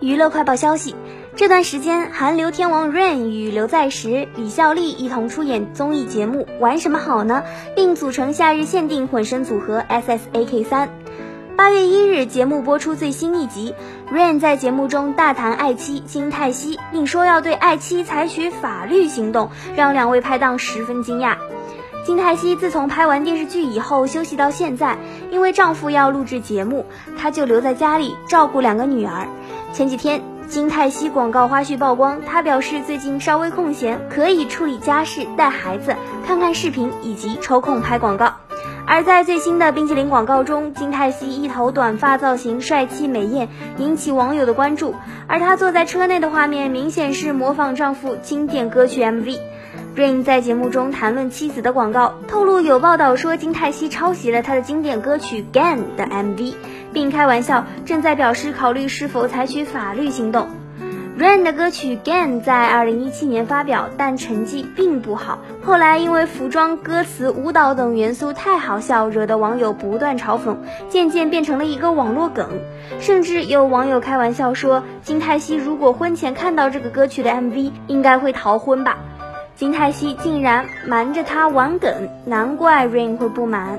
娱乐快报消息：这段时间，韩流天王 Rain 与刘在石、李孝利一同出演综艺节目《玩什么好呢》，并组成夏日限定混声组合 S.S.A.K 三。八月一日，节目播出最新一集，Rain 在节目中大谈爱妻金泰熙，并说要对爱妻采取法律行动，让两位拍档十分惊讶。金泰熙自从拍完电视剧以后休息到现在，因为丈夫要录制节目，她就留在家里照顾两个女儿。前几天，金泰熙广告花絮曝光，她表示最近稍微空闲，可以处理家事、带孩子、看看视频以及抽空拍广告。而在最新的冰淇淋广告中，金泰熙一头短发造型，帅气美艳，引起网友的关注。而她坐在车内的画面，明显是模仿丈夫经典歌曲 MV。Rain 在节目中谈论妻子的广告，透露有报道说金泰熙抄袭了他的经典歌曲《Gan》的 MV，并开玩笑正在表示考虑是否采取法律行动。Rain 的歌曲《Gan》在2017年发表，但成绩并不好。后来因为服装、歌词、舞蹈等元素太好笑，惹得网友不断嘲讽，渐渐变成了一个网络梗。甚至有网友开玩笑说，金泰熙如果婚前看到这个歌曲的 MV，应该会逃婚吧。金泰熙竟然瞒着他玩梗，难怪 Rain 会不满。